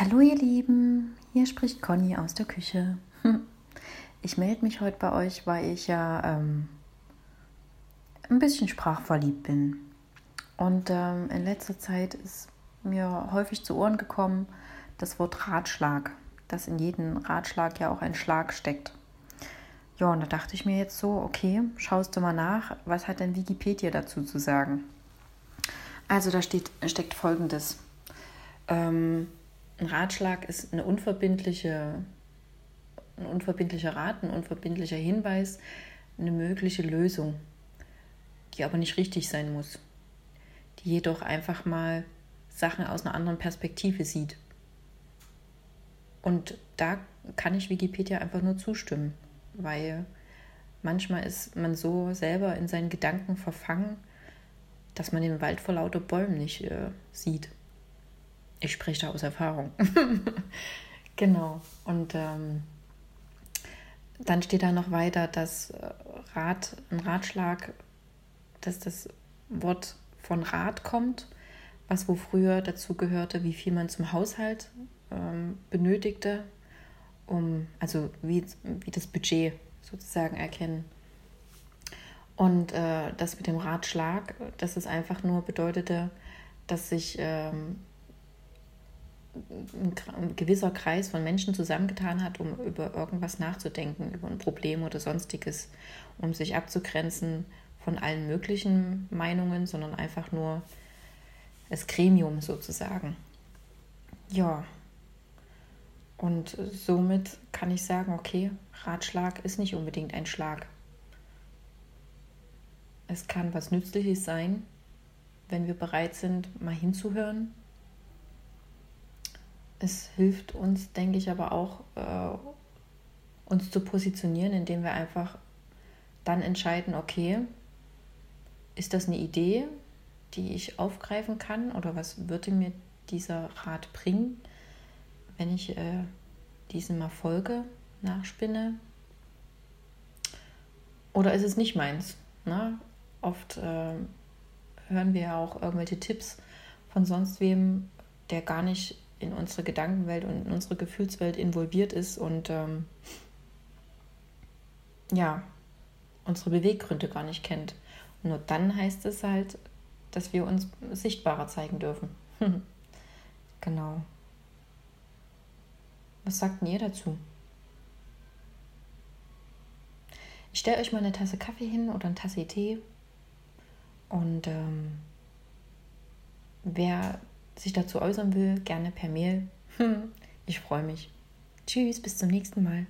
Hallo ihr Lieben, hier spricht Conny aus der Küche. Ich melde mich heute bei euch, weil ich ja ähm, ein bisschen sprachverliebt bin. Und ähm, in letzter Zeit ist mir häufig zu Ohren gekommen das Wort Ratschlag, dass in jedem Ratschlag ja auch ein Schlag steckt. Ja, und da dachte ich mir jetzt so, okay, schaust du mal nach, was hat denn Wikipedia dazu zu sagen? Also da steht, steckt folgendes. Ähm, ein Ratschlag ist eine unverbindliche, ein unverbindlicher Rat, ein unverbindlicher Hinweis, eine mögliche Lösung, die aber nicht richtig sein muss, die jedoch einfach mal Sachen aus einer anderen Perspektive sieht. Und da kann ich Wikipedia einfach nur zustimmen, weil manchmal ist man so selber in seinen Gedanken verfangen, dass man den Wald vor lauter Bäumen nicht äh, sieht. Ich spreche da aus Erfahrung. genau. Und ähm, dann steht da noch weiter, dass äh, Rat, ein Ratschlag, dass das Wort von Rat kommt, was wo früher dazu gehörte, wie viel man zum Haushalt ähm, benötigte, um, also wie, wie das Budget sozusagen erkennen. Und äh, das mit dem Ratschlag, dass es einfach nur bedeutete, dass sich ähm, ein gewisser Kreis von Menschen zusammengetan hat, um über irgendwas nachzudenken, über ein Problem oder sonstiges, um sich abzugrenzen von allen möglichen Meinungen, sondern einfach nur das Gremium sozusagen. Ja. Und somit kann ich sagen, okay, Ratschlag ist nicht unbedingt ein Schlag. Es kann was Nützliches sein, wenn wir bereit sind, mal hinzuhören es hilft uns, denke ich, aber auch, äh, uns zu positionieren, indem wir einfach dann entscheiden, okay, ist das eine Idee, die ich aufgreifen kann oder was würde mir dieser Rat bringen, wenn ich äh, diesem mal folge, nachspinne? Oder ist es nicht meins? Ne? Oft äh, hören wir ja auch irgendwelche Tipps von sonst wem, der gar nicht in unsere Gedankenwelt und in unsere Gefühlswelt involviert ist und ähm, ja, unsere Beweggründe gar nicht kennt. Nur dann heißt es halt, dass wir uns sichtbarer zeigen dürfen. genau. Was sagt ihr dazu? Ich stelle euch mal eine Tasse Kaffee hin oder eine Tasse Tee. Und ähm, wer sich dazu äußern will, gerne per Mail. Ich freue mich. Tschüss, bis zum nächsten Mal.